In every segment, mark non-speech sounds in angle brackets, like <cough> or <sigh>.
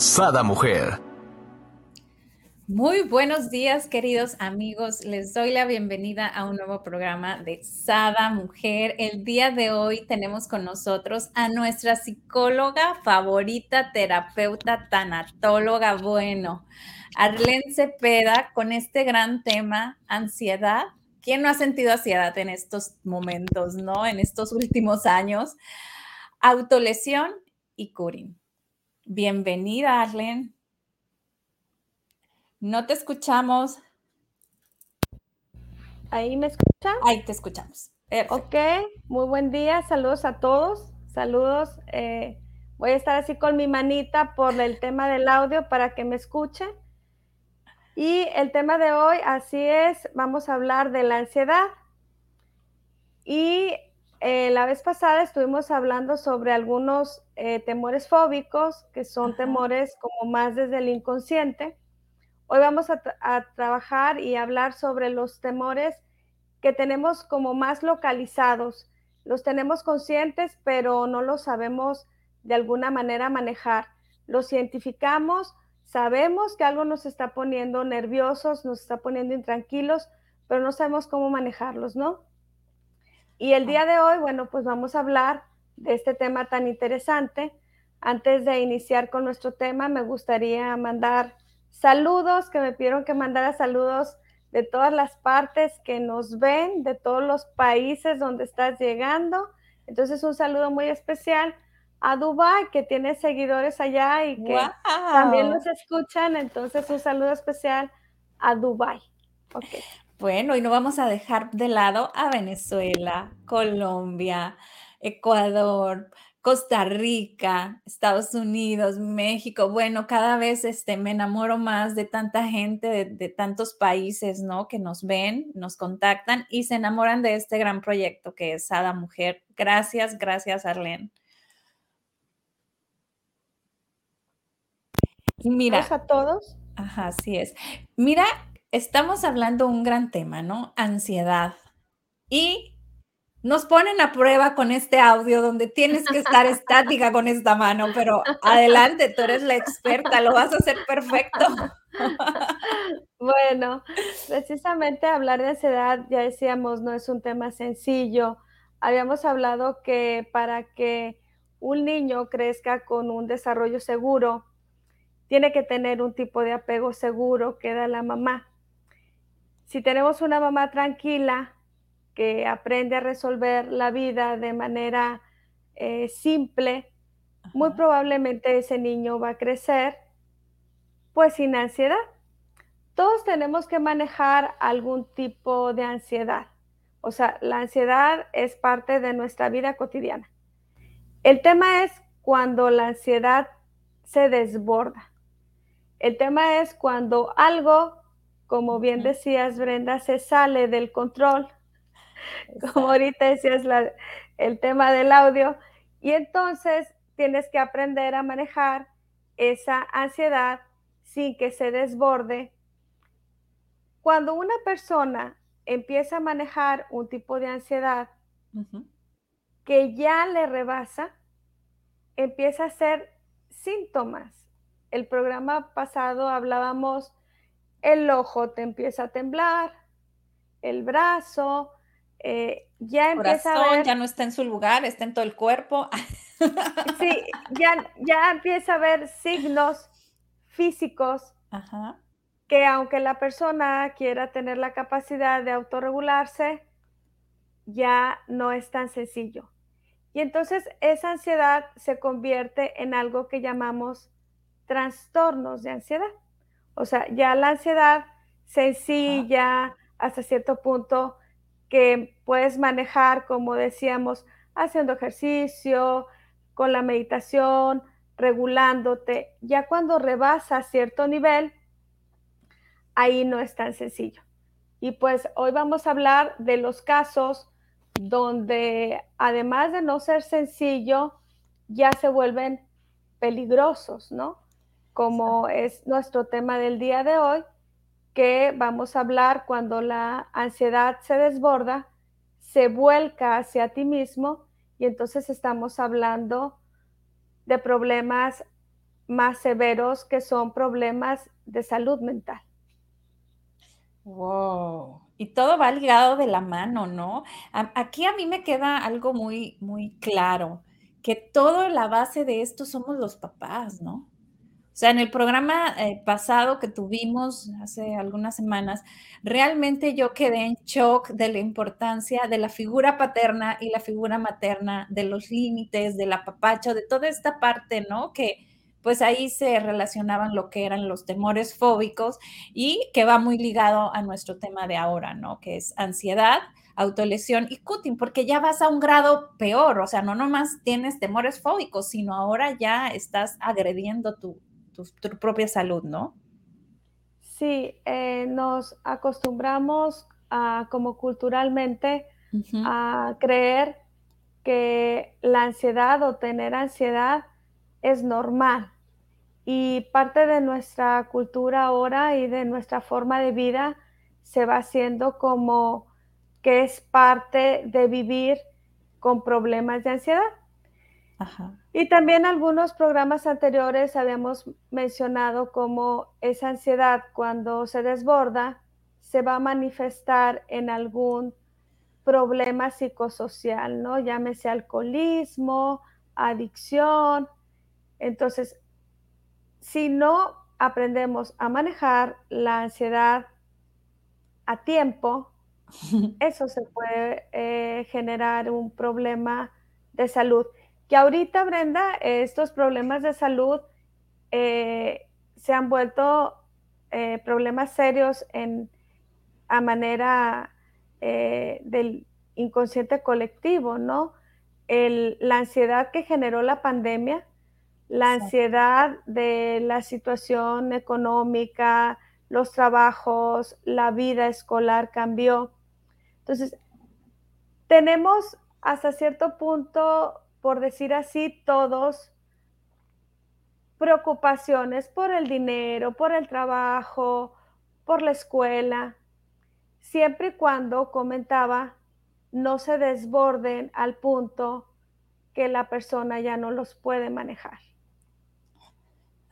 Sada Mujer. Muy buenos días, queridos amigos. Les doy la bienvenida a un nuevo programa de Sada Mujer. El día de hoy tenemos con nosotros a nuestra psicóloga favorita, terapeuta, tanatóloga, bueno, Arlene Cepeda, con este gran tema, ansiedad. ¿Quién no ha sentido ansiedad en estos momentos, no? En estos últimos años. Autolesión y curing. Bienvenida, Arlen. No te escuchamos. ¿Ahí me escuchan? Ahí te escuchamos. Ok, muy buen día. Saludos a todos. Saludos. Eh, voy a estar así con mi manita por el tema del audio para que me escuchen. Y el tema de hoy, así es, vamos a hablar de la ansiedad. Y eh, la vez pasada estuvimos hablando sobre algunos eh, temores fóbicos, que son temores como más desde el inconsciente. Hoy vamos a, a, trabajar y hablar sobre los temores que tenemos como más localizados. Los tenemos conscientes, pero no los sabemos de alguna manera manejar. Los identificamos, sabemos que algo nos está poniendo nerviosos, nos está poniendo intranquilos, pero no sabemos cómo manejarlos, ¿no? Y el día de hoy, bueno, pues vamos a hablar de este tema tan interesante. Antes de iniciar con nuestro tema, me gustaría mandar saludos, que me pidieron que mandara saludos de todas las partes que nos ven, de todos los países donde estás llegando. Entonces, un saludo muy especial a Dubai, que tiene seguidores allá y que también nos escuchan. Entonces, un saludo especial a Dubai. Okay. Bueno, y no vamos a dejar de lado a Venezuela, Colombia, Ecuador, Costa Rica, Estados Unidos, México. Bueno, cada vez este, me enamoro más de tanta gente, de, de, tantos países, ¿no? Que nos ven, nos contactan y se enamoran de este gran proyecto que es Sada Mujer. Gracias, gracias, Arlene. Mira. Gracias a todos. Ajá, así es. Mira, estamos hablando un gran tema, ¿no? Ansiedad. Y nos ponen a prueba con este audio donde tienes que estar estática con esta mano, pero adelante, tú eres la experta, lo vas a hacer perfecto. Bueno, precisamente hablar de ansiedad, ya decíamos, no es un tema sencillo. Habíamos hablado que para que un niño crezca con un desarrollo seguro, tiene que tener un tipo de apego seguro que da la mamá si tenemos una mamá tranquila que aprende a resolver la vida de manera eh, simple, Ajá. muy probablemente ese niño va a crecer pues sin ansiedad. Todos tenemos que manejar algún tipo de ansiedad. O sea, la ansiedad es parte de nuestra vida cotidiana. El tema es cuando la ansiedad se desborda. El tema es cuando algo como bien decías, Brenda, se sale del control, <laughs> Exacto. como ahorita decías la, el tema del audio, y entonces tienes que aprender a manejar esa ansiedad sin que se desborde. Cuando una persona empieza a manejar un tipo de ansiedad uh -huh. que ya le rebasa, empieza a hacer síntomas. El programa pasado hablábamos el ojo te empieza a temblar, el brazo, eh, ya empieza a ver, ya no está en su lugar, está en todo el cuerpo. <laughs> sí, ya, ya empieza a ver signos físicos Ajá. que aunque la persona quiera tener la capacidad de autorregularse, ya no es tan sencillo. Y entonces esa ansiedad se convierte en algo que llamamos trastornos de ansiedad. O sea, ya la ansiedad sencilla Ajá. hasta cierto punto que puedes manejar, como decíamos, haciendo ejercicio, con la meditación, regulándote. Ya cuando rebasa cierto nivel, ahí no es tan sencillo. Y pues hoy vamos a hablar de los casos donde además de no ser sencillo, ya se vuelven peligrosos, ¿no? Como es nuestro tema del día de hoy, que vamos a hablar cuando la ansiedad se desborda, se vuelca hacia ti mismo y entonces estamos hablando de problemas más severos que son problemas de salud mental. Wow. Y todo va ligado de la mano, ¿no? Aquí a mí me queda algo muy, muy claro, que toda la base de esto somos los papás, ¿no? Sea, en el programa eh, pasado que tuvimos hace algunas semanas, realmente yo quedé en shock de la importancia de la figura paterna y la figura materna, de los límites, del apapacho, de toda esta parte, ¿no? Que, pues ahí se relacionaban lo que eran los temores fóbicos y que va muy ligado a nuestro tema de ahora, ¿no? Que es ansiedad, autolesión y cutting, porque ya vas a un grado peor, o sea, no nomás tienes temores fóbicos, sino ahora ya estás agrediendo tu, propia salud, ¿no? Sí, eh, nos acostumbramos a, como culturalmente a creer que la ansiedad o tener ansiedad es normal. Y parte de nuestra cultura ahora y de nuestra forma de vida se va haciendo como que es parte de vivir con problemas de ansiedad. Y también algunos programas anteriores habíamos mencionado como esa ansiedad cuando se desborda se va a manifestar en algún problema psicosocial, ¿no? Llámese alcoholismo, adicción, entonces, si no aprendemos a manejar la ansiedad a tiempo, <laughs> eso se puede eh, generar un problema de salud. Que ahorita, Brenda, estos problemas de salud eh, se han vuelto eh, problemas serios en, a manera del inconsciente colectivo, ¿no? la ansiedad que generó la pandemia la ansiedad de la situación económica, los trabajos, la vida escolar cambió. Entonces, tenemos hasta cierto punto, por decir así, todos preocupaciones por el dinero, por el trabajo, por la escuela, siempre y cuando, comentaba, no se desborden al punto que la persona ya no los puede manejar.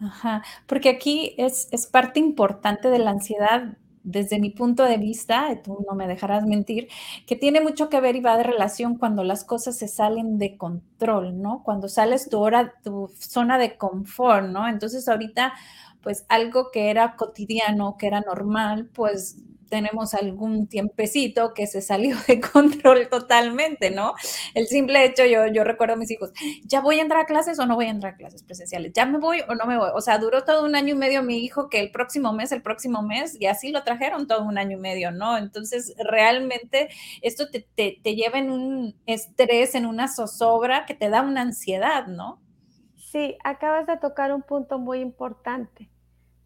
Ajá, porque aquí es, es parte importante de la ansiedad desde mi punto de vista, tú no me dejarás mentir, que tiene mucho que ver y va de relación cuando las cosas se salen de control, ¿no? Cuando sales tu hora, tu zona de confort, ¿no? Entonces ahorita, pues algo que era cotidiano, que era normal, pues tenemos algún tiempecito que se salió <laughs> de control totalmente, ¿no? El simple hecho, yo, yo recuerdo a mis hijos, ¿ya voy a entrar a clases o no voy a entrar a clases presenciales? ¿Ya me voy o no me voy? O sea, duró todo un año y medio mi hijo que el próximo mes, el próximo mes, y así lo trajeron todo un año y medio, ¿no? Entonces, realmente esto te, te, te lleva en un estrés, en una zozobra que te da una ansiedad, ¿no? Sí, acabas de tocar un punto muy importante.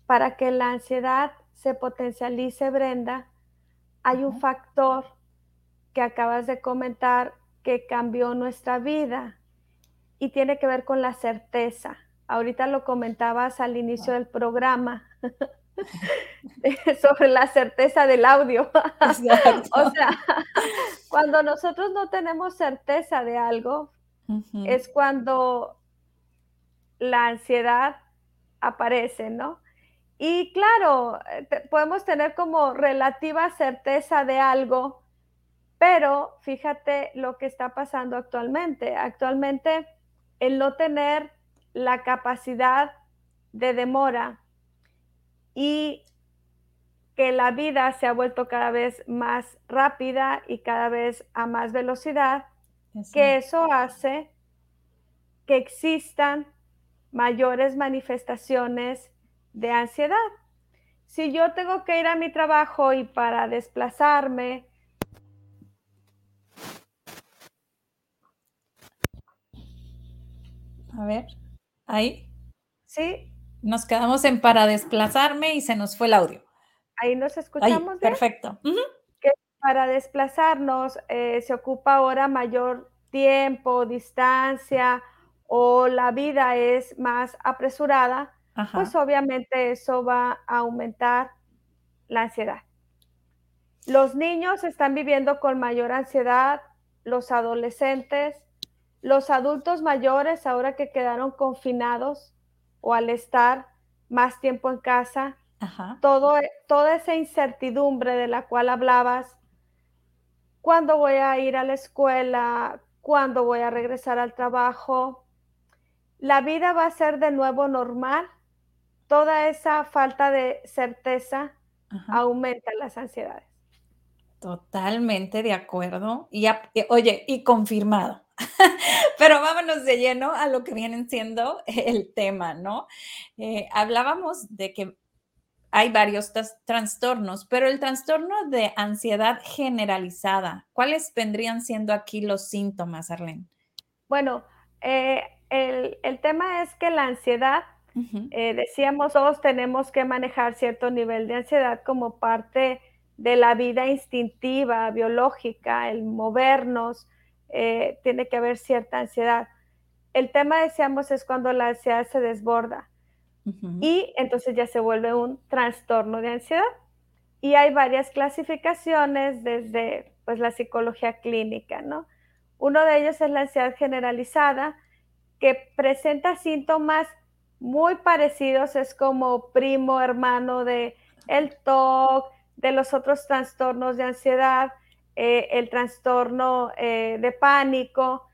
Para que la ansiedad se potencialice, Brenda, hay un factor que acabas de comentar que cambió nuestra vida y tiene que ver con la certeza. Ahorita lo comentabas al inicio del programa <laughs> sobre la certeza del audio. <laughs> o sea, cuando nosotros no tenemos certeza de algo, es cuando la ansiedad aparece, ¿no? Y claro, eh, podemos tener como relativa certeza de algo, pero fíjate lo que está pasando actualmente. Actualmente, el no tener la capacidad de demora y que la vida se ha vuelto cada vez más rápida y cada vez a más velocidad, que eso hace que existan mayores manifestaciones de ansiedad. Si yo tengo que ir a mi trabajo y para desplazarme, a ver, ahí. Sí. Nos quedamos en para desplazarme y se nos fue el audio. Ahí nos escuchamos. perfecto. que para desplazarnos eh, se ocupa ahora mayor tiempo, distancia o la vida es más apresurada, pues obviamente eso va a aumentar la ansiedad. Los niños están viviendo con mayor ansiedad, los adolescentes, los adultos mayores ahora que quedaron confinados o al estar más tiempo en casa, Todo, toda esa incertidumbre de la cual hablabas, cuándo voy a ir a la escuela, cuándo voy a regresar al trabajo, la vida va a ser de nuevo normal, toda esa falta de certeza aumenta las ansiedades. Totalmente de acuerdo. Y, oye, y confirmado. <laughs> Pero vámonos de lleno a lo que vienen siendo el tema, ¿no? Eh, hablábamos de que hay varios trastornos, pero el trastorno de ansiedad generalizada, ¿cuáles vendrían siendo aquí los síntomas, Arlene? Bueno, eh, el, tema es que la ansiedad, eh, decíamos todos tenemos que manejar cierto nivel de ansiedad como parte de la vida instintiva, biológica, el movernos, eh, tiene que haber cierta ansiedad. El tema, decíamos, es cuando la ansiedad se desborda y entonces ya se vuelve un trastorno de ansiedad. Y hay varias clasificaciones desde pues, la psicología clínica, ¿no? Uno de ellos es la ansiedad generalizada, que presenta síntomas muy parecidos, es como primo, hermano de el TOC, de los otros trastornos de ansiedad, eh, el trastorno eh, de pánico,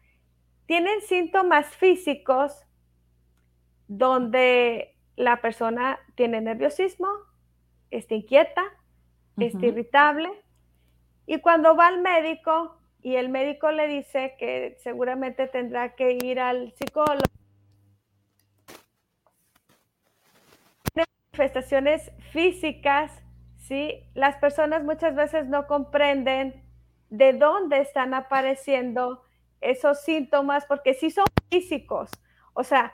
tienen síntomas físicos donde la persona tiene nerviosismo, está inquieta, está irritable y cuando va al médico y el médico le dice que seguramente tendrá que ir al psicólogo, manifestaciones físicas ¿sí? Las personas muchas veces no comprenden de dónde están apareciendo esos síntomas, porque sí son físicos. O sea,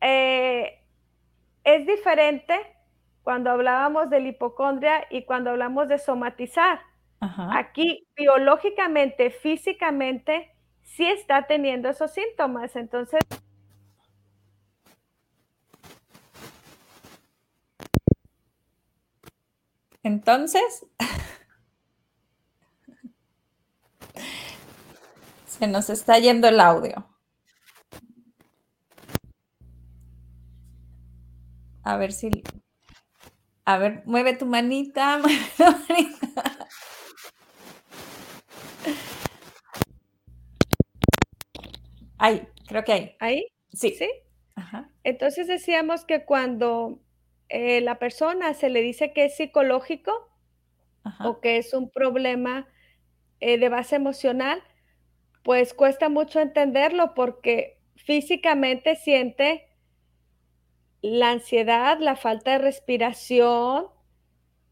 eh, es diferente cuando hablábamos de la hipocondria y cuando hablamos de somatizar. Aquí, biológicamente, físicamente, sí está teniendo esos síntomas. Entonces, Entonces, <laughs> se nos está yendo el audio. A ver si... A ver, mueve tu manita, <laughs> mueve tu manita. Ahí, creo que ahí. ¿Ahí? Sí. ¿Sí? Entonces decíamos que cuando eh, la persona se le dice que es psicológico o que es un problema eh, de base emocional, pues cuesta mucho entenderlo porque físicamente siente la ansiedad, la falta de respiración,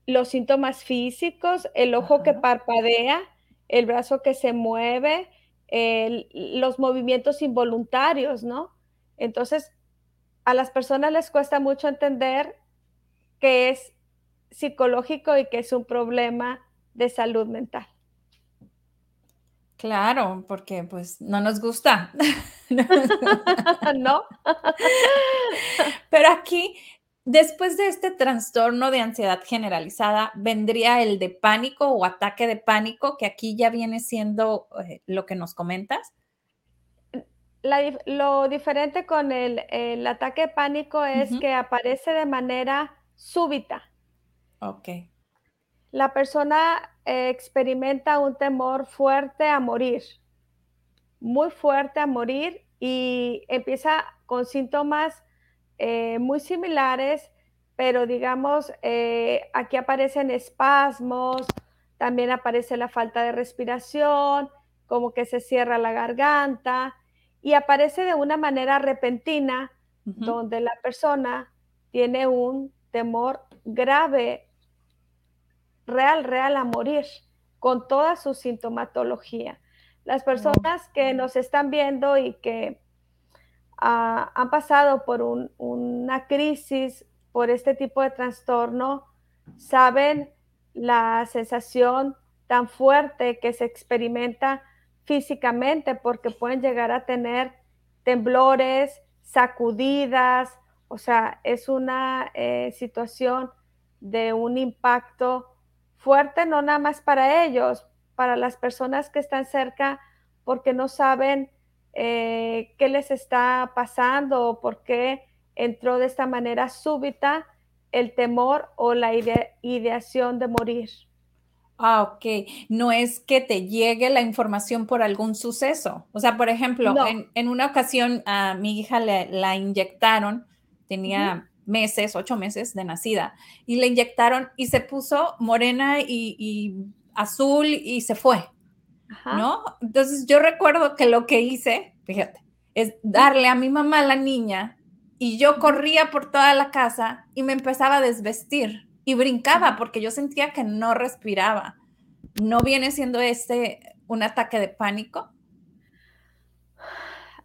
los síntomas físicos, el ojo que parpadea, el brazo que se mueve, los movimientos involuntarios, ¿no? Entonces, a las personas les cuesta mucho entender que es psicológico y que es un problema de salud mental. Claro, porque pues no nos gusta. <laughs> no. <laughs> Pero aquí, después de este trastorno de ansiedad generalizada, vendría el de pánico o ataque de pánico, que aquí ya viene siendo eh, lo que nos comentas. lo diferente con el, ataque de pánico es que aparece de manera súbita. Ok. La persona eh, experimenta un temor fuerte a morir, muy fuerte a morir y empieza con síntomas eh, muy similares, pero digamos, eh, aquí aparecen espasmos, también aparece la falta de respiración, como que se cierra la garganta y aparece de una manera repentina, donde la persona tiene un temor grave, real, real a morir, con toda su sintomatología. Las personas que nos están viendo y que ah, han pasado por una crisis, por este tipo de trastorno, saben la sensación tan fuerte que se experimenta físicamente porque pueden llegar a tener temblores, sacudidas, o sea, es una eh, situación de un impacto fuerte, no nada más para ellos, para las personas que están cerca, porque no saben eh, qué les está pasando o por qué entró de esta manera súbita el temor o la ideación de morir. Ah, ok. No es que te llegue la información por algún suceso. O sea, por ejemplo, en, una ocasión a mi hija le, la inyectaron, tenía meses, ocho meses de nacida, y le inyectaron y se puso morena y, azul y se fue. ¿No? Entonces yo recuerdo que lo que hice, fíjate, es darle a mi mamá la niña y yo corría por toda la casa y me empezaba a desvestir y brincaba porque yo sentía que no respiraba. ¿No viene siendo este un ataque de pánico?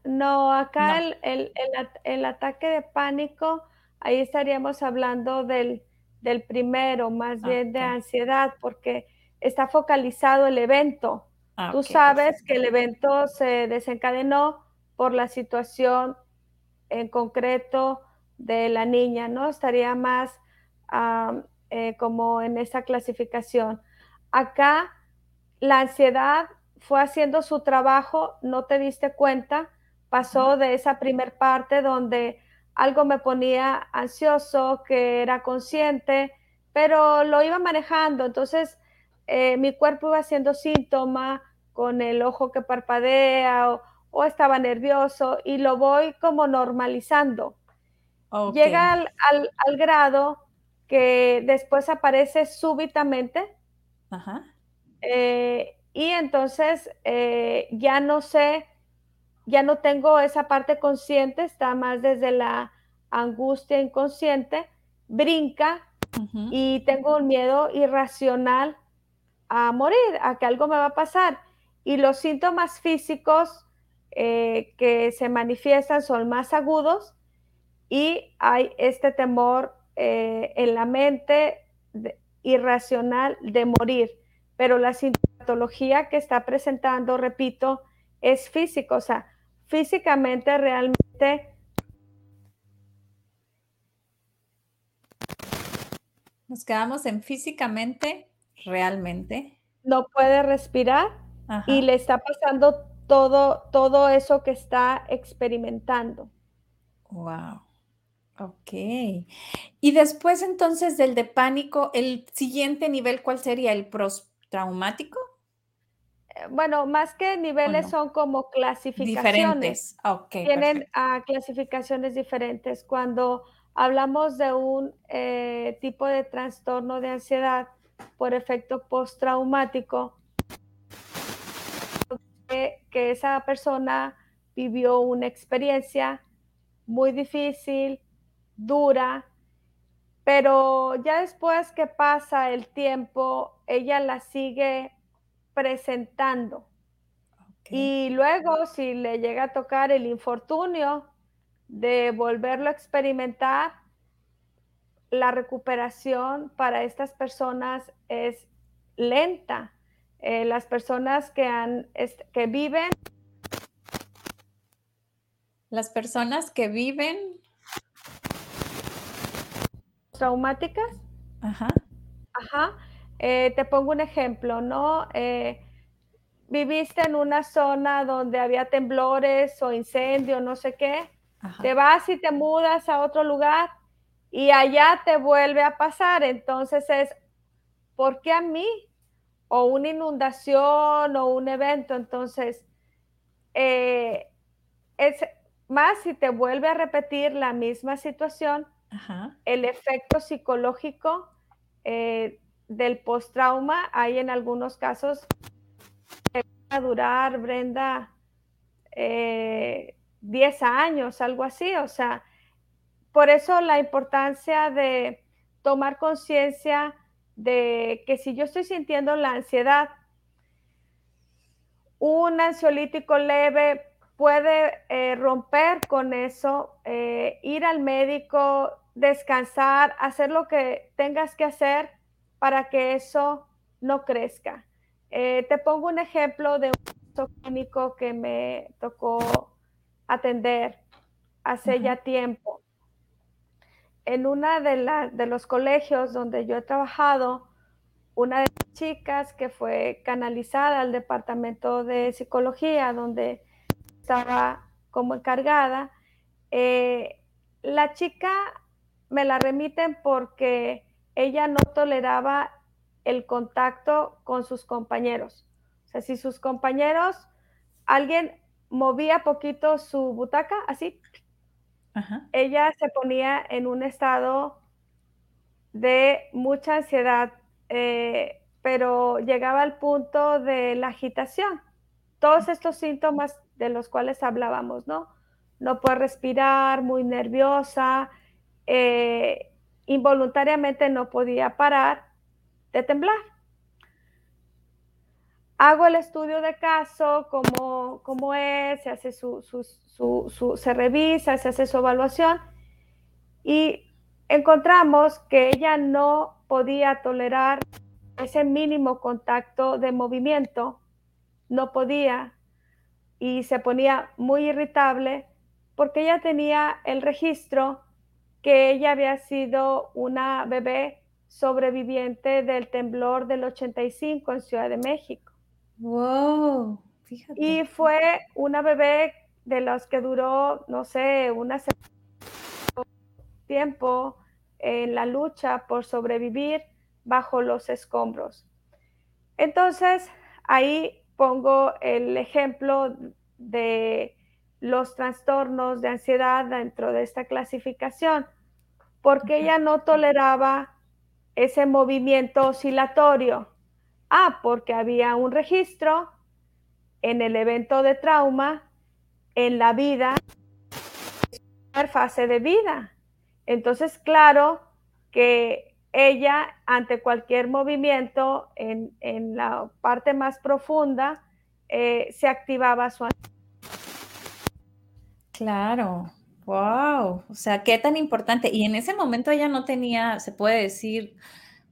No, acá El, ataque de pánico, ahí estaríamos hablando del, primero, más bien de ansiedad, porque está focalizado el evento. Ah, Tú sabes que el evento se desencadenó por la situación en concreto de la niña, ¿no? Estaría más eh, como en esa clasificación. Acá la ansiedad fue haciendo su trabajo, no te diste cuenta, pasó de esa primer parte donde algo me ponía ansioso, que era consciente, pero lo iba manejando, entonces eh, mi cuerpo iba haciendo síntoma con el ojo que parpadea o, estaba nervioso y lo voy como normalizando. Llega al grado que después aparece súbitamente. Eh, y entonces eh, ya no sé, ya no tengo esa parte consciente, está más desde la angustia inconsciente, brinca y tengo un miedo irracional a morir, a que algo me va a pasar. Y los síntomas físicos eh, que se manifiestan son más agudos y hay este temor eh, en la mente irracional de morir, pero la sintomatología que está presentando, repito, es físico, o sea, físicamente realmente... Nos quedamos en físicamente, realmente. No puede respirar y le está pasando todo, todo eso que está experimentando. Wow. Ok. Y después entonces del de pánico, el siguiente nivel, ¿cuál sería? ¿El postraumático? Eh, bueno, más que niveles son como clasificaciones. Diferentes. Okay, Tienen ah, clasificaciones diferentes. Cuando hablamos de un eh, tipo de trastorno de ansiedad por efecto postraumático, que esa persona vivió una experiencia muy difícil, dura, pero ya después que pasa el tiempo, ella la sigue presentando. Y luego, si le llega a tocar el infortunio de volverlo a experimentar, la recuperación para estas personas es lenta. Eh, las personas que, han, que viven. Las personas que viven traumáticas. Ajá. Ajá. Eh, te pongo un ejemplo, ¿no? Eh, viviste en una zona donde había temblores o incendio, no sé qué. Te vas y te mudas a otro lugar y allá te vuelve a pasar. Entonces es, ¿por qué a mí? O una inundación o un evento. Entonces, eh, es más si te vuelve a repetir la misma situación, el efecto psicológico eh, del post-trauma, hay en algunos casos que a durar, Brenda, 10 eh, años, algo así. O sea, por eso la importancia de tomar conciencia de que si yo estoy sintiendo la ansiedad, un ansiolítico leve puede eh, romper con eso, eh, ir al médico, descansar, hacer lo que tengas que hacer para que eso no crezca. Eh, te pongo un ejemplo de un clínico que me tocó atender hace ya tiempo. En una de, de los colegios donde yo he trabajado, una de las chicas que fue canalizada al departamento de psicología, donde estaba como encargada, eh, la chica me la remiten porque ella no toleraba el contacto con sus compañeros. O sea, si sus compañeros, alguien movía poquito su butaca, así, ella se ponía en un estado de mucha ansiedad, eh, pero llegaba al punto de la agitación. Todos estos síntomas de los cuales hablábamos, ¿no? No puede respirar, muy nerviosa, eh, involuntariamente no podía parar de temblar. Hago el estudio de caso, cómo, cómo es, se hace su, se revisa, se hace su evaluación y encontramos que ella no podía tolerar ese mínimo contacto de movimiento, no podía y se ponía muy irritable porque ella tenía el registro que ella había sido una bebé sobreviviente del temblor del 85 en Ciudad de México. Wow, fíjate. Y fue una bebé de los que duró, no sé, una tiempo en la lucha por sobrevivir bajo los escombros. Entonces, ahí pongo el ejemplo de los trastornos de ansiedad dentro de esta clasificación, porque ella no toleraba ese movimiento oscilatorio. Ah, porque había un registro en el evento de trauma, en la vida, fase de vida. Entonces, claro que ella ante cualquier movimiento en, la parte más profunda eh, se activaba su Claro, wow, o sea, qué tan importante. Y en ese momento ella no tenía, se puede decir,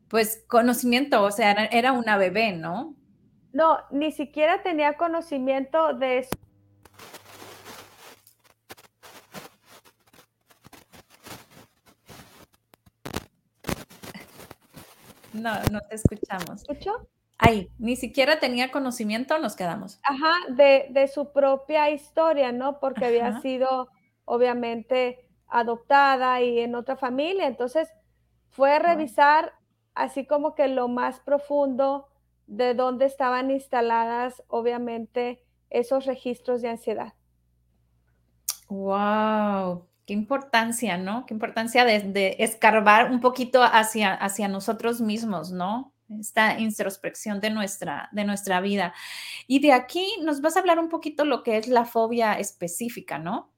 pues conocimiento, o sea, era, una bebé, ¿no? No, ni siquiera tenía conocimiento de eso. No, no te escuchamos. ¿Escucho? Ahí, ni siquiera tenía conocimiento, nos quedamos. Ajá, de, su propia historia, ¿no? Porque había sido, obviamente, adoptada y en otra familia. Entonces, fue a revisar así como que lo más profundo de dónde estaban instaladas, obviamente, esos registros de ansiedad. Wow, qué importancia, ¿no? Qué importancia de, escarbar un poquito hacia, hacia nosotros mismos, ¿no? Esta introspección de nuestra, de nuestra vida. Y de aquí nos vas a hablar un poquito lo que es la fobia específica, ¿no?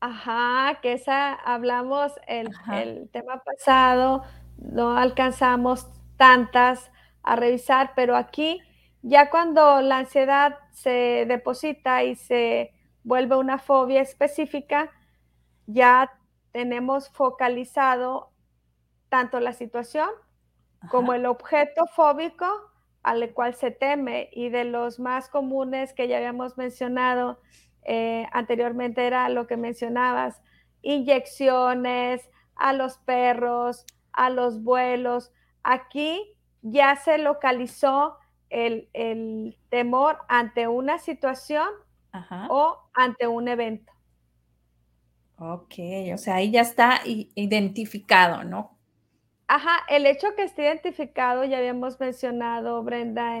Ajá, que esa hablamos el, el tema pasado, no alcanzamos tantas a revisar, pero aquí ya cuando la ansiedad se deposita y se vuelve una fobia específica, ya tenemos focalizado tanto la situación como el objeto fóbico al cual se teme. Y de los más comunes que ya habíamos mencionado eh, anteriormente era lo que mencionabas, inyecciones a los perros, a los vuelos. Aquí ya se localizó el, temor ante una situación o ante un evento. Ok, o sea, ahí ya está identificado, ¿no? Ajá, el hecho que esté identificado, ya habíamos mencionado, Brenda,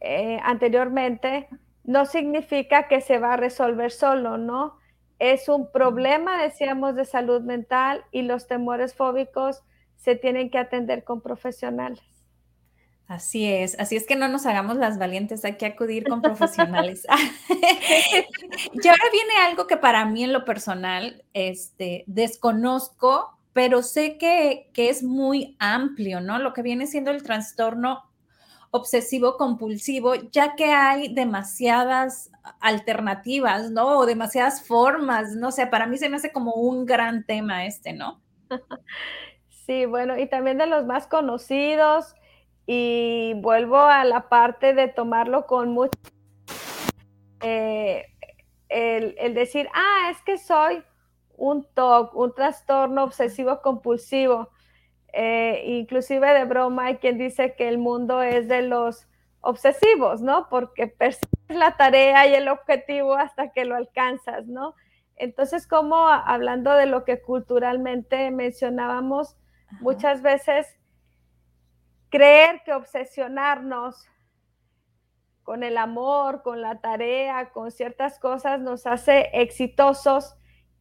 eh, anteriormente, no significa que se va a resolver solo, ¿no? Es un problema, decíamos, de salud mental y los temores fóbicos se tienen que atender con profesionales. Así es, así es que no nos hagamos las valientes, hay que acudir con profesionales. <laughs> <laughs> y ahora viene algo que para mí en lo personal este, desconozco, pero sé que, que es muy amplio, ¿no? Lo que viene siendo el trastorno obsesivo compulsivo, ya que hay demasiadas alternativas, ¿no? O demasiadas formas, no sé, para mí se me hace como un gran tema este, ¿no? <laughs> Sí, bueno, y también de los más conocidos, y vuelvo a la parte de tomarlo con mucho, eh, el, decir, ah, es que soy un TOC, un trastorno obsesivo compulsivo. Eh, inclusive de broma hay quien dice que el mundo es de los obsesivos, ¿no? Porque persigues la tarea y el objetivo hasta que lo alcanzas, ¿no? Entonces, como hablando de lo que culturalmente mencionábamos, muchas veces creer que obsesionarnos con el amor, con la tarea, con ciertas cosas nos hace exitosos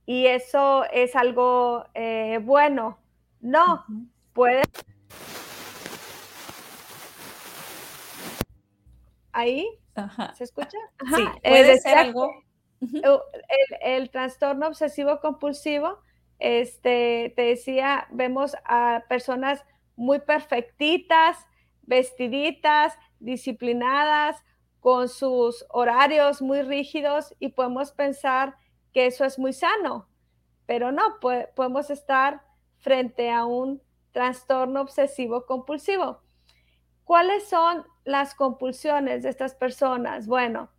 y eso es algo eh, bueno. No, puede. ¿Ahí? ¿Se escucha? Sí, puede ser algo. El, trastorno obsesivo compulsivo, este, te decía, vemos a personas muy perfectitas, vestiditas, disciplinadas, con sus horarios muy rígidos y podemos pensar que eso es muy sano, pero no, podemos estar frente a un trastorno obsesivo compulsivo. ¿Cuáles son las compulsiones de estas personas? Bueno,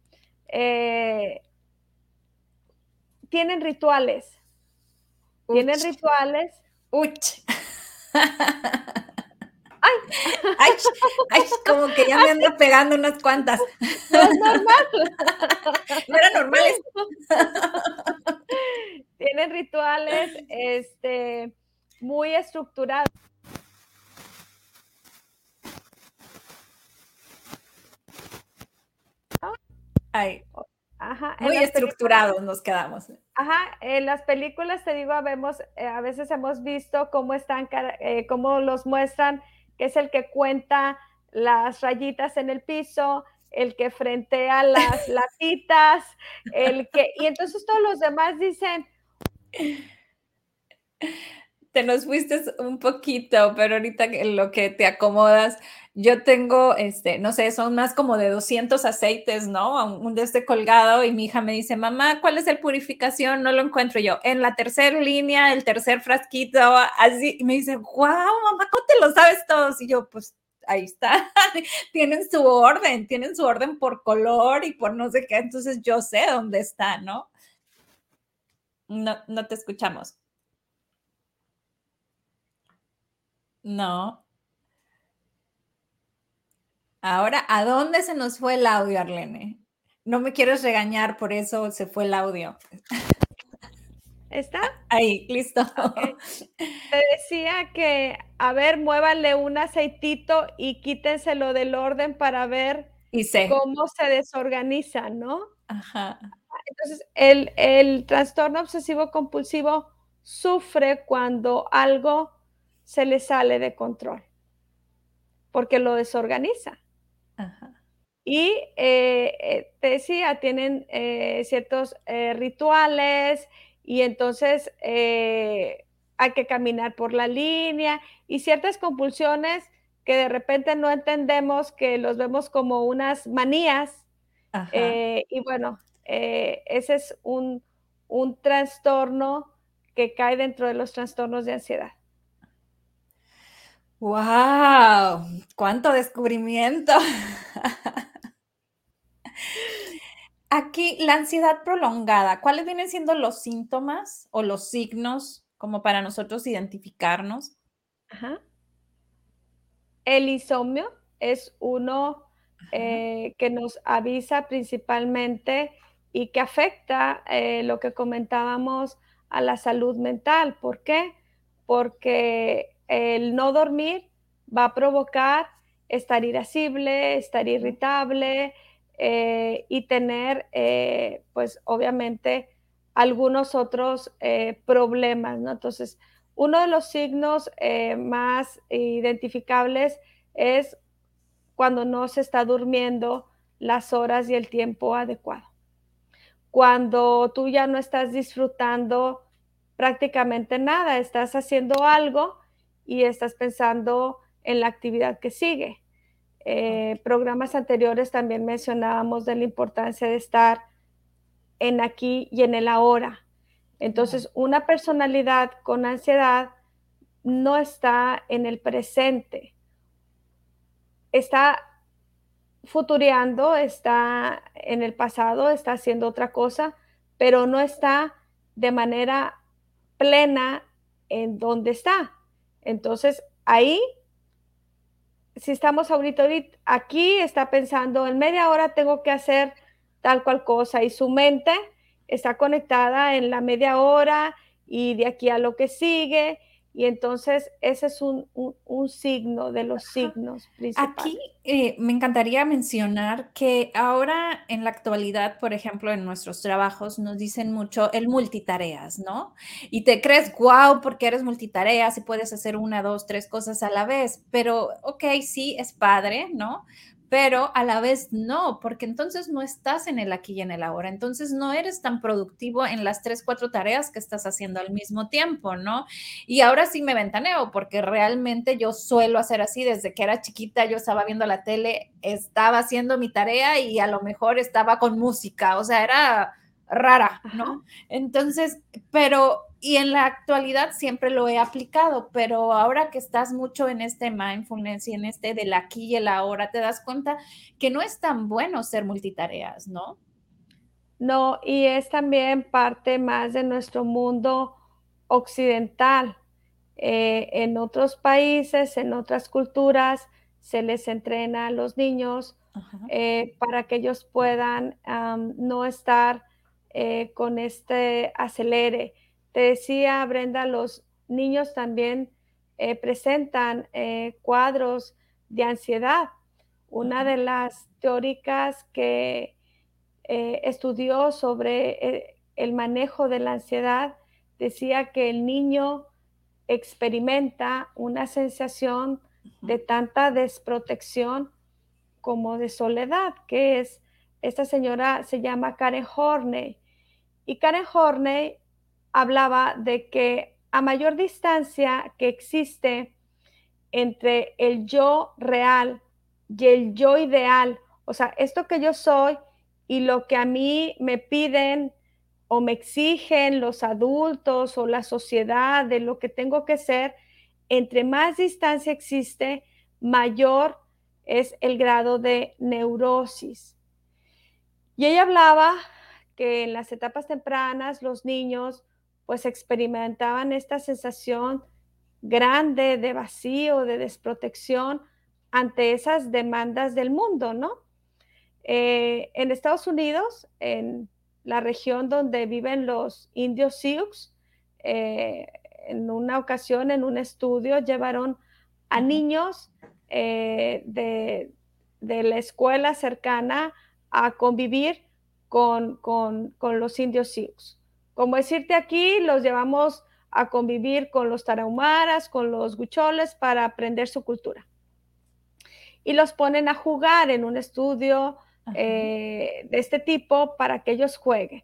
eh, tienen rituales. Tienen rituales. Uch. <laughs> Ay, ay, ay, como que ya me ando pegando unas cuantas. No es normal. No era normal Tienen rituales este, muy estructurados. Ay, muy estructurados nos quedamos. Ajá, en las películas, te digo, vemos, eh, a veces hemos visto cómo están, eh, cómo los muestran, que es el que cuenta las rayitas en el piso, el que frentea las <laughs> latitas, el que, y entonces todos los demás dicen, te nos fuiste un poquito, pero ahorita en lo que te acomodas, yo tengo, este, no sé, son más como de 200 aceites, ¿no? Un de este colgado y mi hija me dice, mamá, ¿cuál es el purificación? No lo encuentro yo. En la tercera línea, el tercer frasquito, así, y me dice, wow, mamá, ¿cómo te lo sabes todos? Y yo, pues ahí está, <laughs> tienen su orden, tienen su orden por color y por no sé qué, entonces yo sé dónde está, ¿no? No, no te escuchamos. No. Ahora, ¿a dónde se nos fue el audio, Arlene? No me quieres regañar, por eso se fue el audio. ¿Está? Ahí, listo. Te decía que, a ver, muévanle un aceitito y quítenselo del orden para ver cómo se desorganiza, ¿no? Ajá. Entonces, el, el trastorno obsesivo compulsivo sufre cuando algo se le sale de control, porque lo desorganiza. Y eh, eh, te decía, tienen eh, ciertos rituales y entonces hay que caminar por la línea y ciertas compulsiones que de repente no entendemos, que los vemos como unas manías. y bueno, ese es un, un trastorno que cae dentro de los trastornos de ansiedad. ¡Wow! ¡Cuánto descubrimiento! Aquí, la ansiedad prolongada, ¿cuáles vienen siendo los síntomas o los signos como para nosotros identificarnos? El insomnio es uno eh, que nos avisa principalmente y que afecta eh, lo que comentábamos a la salud mental. ¿Por qué? Porque el no dormir va a provocar estar irascible, estar irritable eh, y tener, eh, pues obviamente, algunos otros eh, problemas, ¿no? Entonces, uno de los signos más identificables es cuando no se está durmiendo las horas y el tiempo adecuado. Cuando tú ya no estás disfrutando prácticamente nada, estás haciendo algo y estás pensando en la actividad que sigue. Eh, programas anteriores también mencionábamos de la importancia de estar en aquí y en el ahora. Entonces, una personalidad con ansiedad no está en el presente, está futureando, está en el pasado, está haciendo otra cosa, pero no está de manera plena en donde está. Entonces, ahí, si estamos ahorita, aquí está pensando, en media hora tengo que hacer tal cual cosa y su mente está conectada en la media hora y de aquí a lo que sigue y entonces ese es un, signo de los signos principales. Aquí eh, me encantaría mencionar que ahora en la actualidad, por ejemplo, en nuestros trabajos nos dicen mucho el multitareas, ¿no? Y te crees, wow, porque eres multitareas y puedes hacer una, dos, tres cosas a la vez, pero ok, sí, es padre, ¿no? Pero a la vez no, porque entonces no estás en el aquí y en el ahora, entonces no eres tan productivo en las tres, cuatro tareas que estás haciendo al mismo tiempo, ¿no? Y ahora sí me ventaneo, porque realmente yo suelo hacer así, desde que era chiquita yo estaba viendo la tele, estaba haciendo mi tarea y a lo mejor estaba con música, o sea, era rara, ¿no? Entonces, pero y en la actualidad siempre lo he aplicado, pero ahora que estás mucho en este mindfulness y en este del aquí y el ahora, te das cuenta que no es tan bueno ser multitareas, ¿no? No, y es también parte más de nuestro mundo occidental. Eh, en otros países, en otras culturas, se les entrena a los niños eh, para que ellos puedan no estar eh, con este acelere te decía, Brenda, los niños también eh, presentan eh, cuadros de ansiedad. Una de las teóricas que eh, estudió sobre el manejo de la ansiedad decía que el niño experimenta una sensación de tanta desprotección como de soledad, que es, esta señora se llama Karen Horney. Y Karen Horney hablaba de que a mayor distancia que existe entre el yo real y el yo ideal, o sea, esto que yo soy y lo que a mí me piden o me exigen los adultos o la sociedad de lo que tengo que ser, entre más distancia existe, mayor es el grado de neurosis. Y ella hablaba que en las etapas tempranas los niños pues experimentaban esta sensación grande de vacío, de desprotección ante esas demandas del mundo, ¿no? Eh, en Estados Unidos, en la región donde viven los indios Sioux, eh, en una ocasión, en un estudio, llevaron a niños eh, de, la escuela cercana a convivir con, con los indios Sioux. Como decirte aquí, los llevamos a convivir con los tarahumaras, con los gucholes para aprender su cultura. Y los ponen a jugar en un estudio eh, de este tipo para que ellos jueguen.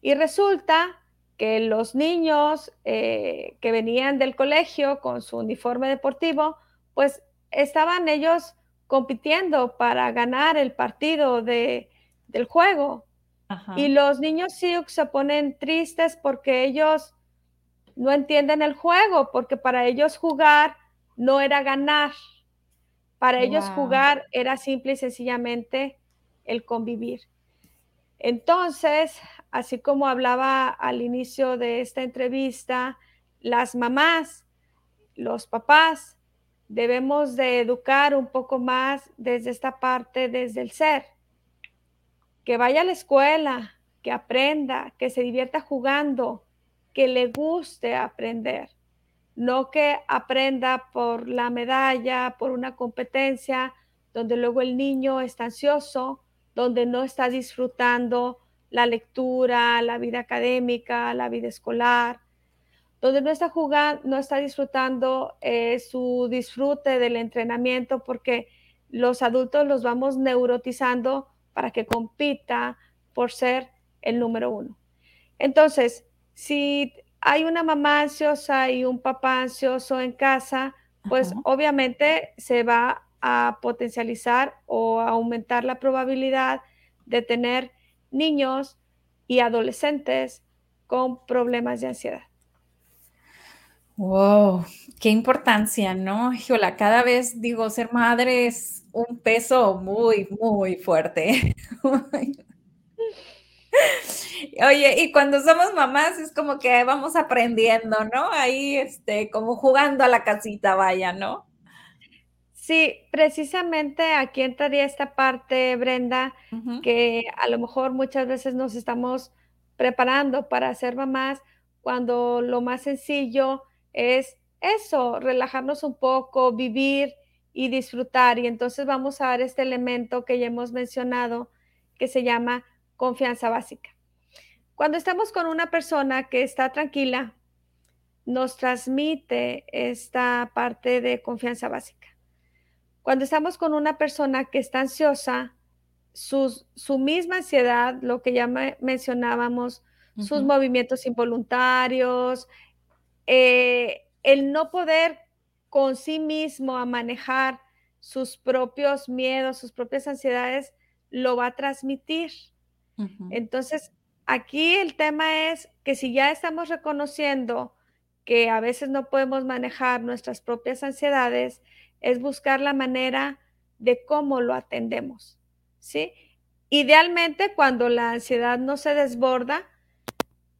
Y resulta que los niños eh, que venían del colegio con su uniforme deportivo, pues estaban ellos compitiendo para ganar el partido de, del juego. Y los niños Sioux se ponen tristes porque ellos no entienden el juego, porque para ellos jugar no era ganar. Para ellos jugar era simple y sencillamente el convivir. Entonces, así como hablaba al inicio de esta entrevista, las mamás, los papás, debemos de educar un poco más desde esta parte, desde el ser que vaya a la escuela, que aprenda, que se divierta jugando, que le guste aprender, no que aprenda por la medalla, por una competencia, donde luego el niño está ansioso, donde no está disfrutando la lectura, la vida académica, la vida escolar, donde no está jugando, no está disfrutando eh, su disfrute del entrenamiento, porque los adultos los vamos neurotizando para que compita por ser el número uno. Entonces, si hay una mamá ansiosa y un papá ansioso en casa, pues obviamente se va a potencializar o a aumentar la probabilidad de tener niños y adolescentes con problemas de ansiedad. Wow, qué importancia, ¿no? Híjola, cada vez digo, ser madre es un peso muy, muy fuerte. <laughs> Oye, y cuando somos mamás es como que vamos aprendiendo, ¿no? Ahí, este, como jugando a la casita, vaya, ¿no? Sí, precisamente aquí entraría esta parte, Brenda, que a lo mejor muchas veces nos estamos preparando para ser mamás cuando lo más sencillo es eso, relajarnos un poco, vivir y disfrutar. Y entonces vamos a dar este elemento que ya hemos mencionado, que se llama confianza básica. Cuando estamos con una persona que está tranquila, nos transmite esta parte de confianza básica. Cuando estamos con una persona que está ansiosa, su misma ansiedad, lo que ya mencionábamos, sus movimientos involuntarios, eh, el no poder con sí mismo a manejar sus propios miedos, sus propias ansiedades, lo va a transmitir. Entonces, aquí el tema es que si ya estamos reconociendo que a veces no podemos manejar nuestras propias ansiedades, es buscar la manera de cómo lo atendemos, ¿sí? Idealmente, cuando la ansiedad no se desborda,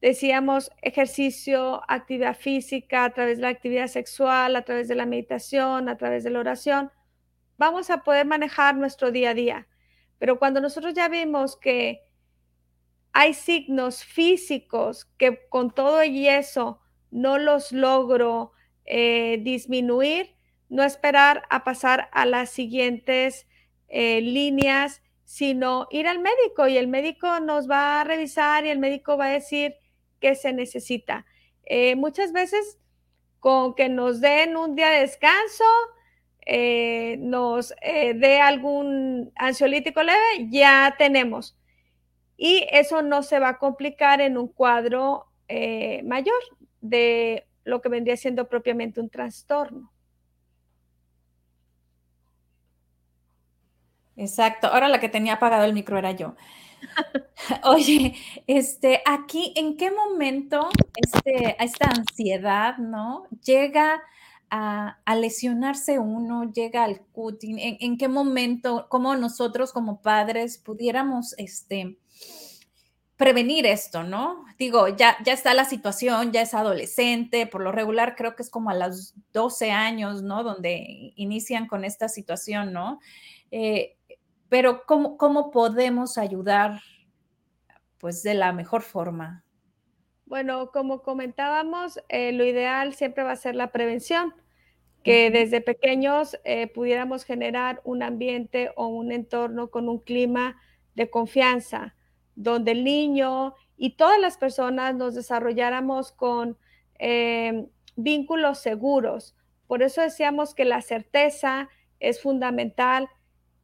decíamos ejercicio, actividad física, a través de la actividad sexual, a través de la meditación, a través de la oración, vamos a poder manejar nuestro día a día. Pero cuando nosotros ya vimos que hay signos físicos que con todo y eso no los logro eh, disminuir, no esperar a pasar a las siguientes eh, líneas, sino ir al médico y el médico nos va a revisar y el médico va a decir, que se necesita. Eh, muchas veces con que nos den un día de descanso, eh, nos eh, dé algún ansiolítico leve, ya tenemos. Y eso no se va a complicar en un cuadro mayor de lo que vendría siendo propiamente un trastorno. Exacto. Ahora la que tenía apagado el micro era yo. <laughs> Oye, este, aquí, ¿en qué momento este, esta ansiedad, ¿no? Llega a, lesionarse uno, llega al cutting, ¿en, qué momento, cómo nosotros como padres pudiéramos, este, prevenir esto, ¿no? Digo, ya, ya está la situación, ya es adolescente, por lo regular creo que es como a los 12 años, ¿no? Donde inician con esta situación, ¿no? Eh, pero ¿cómo, cómo podemos ayudar pues de la mejor forma? Bueno, como comentábamos, eh, lo ideal siempre va a ser la prevención, que desde pequeños eh, pudiéramos generar un ambiente o un entorno con un clima de confianza, donde el niño y todas las personas nos desarrolláramos con eh, vínculos seguros. Por eso decíamos que la certeza es fundamental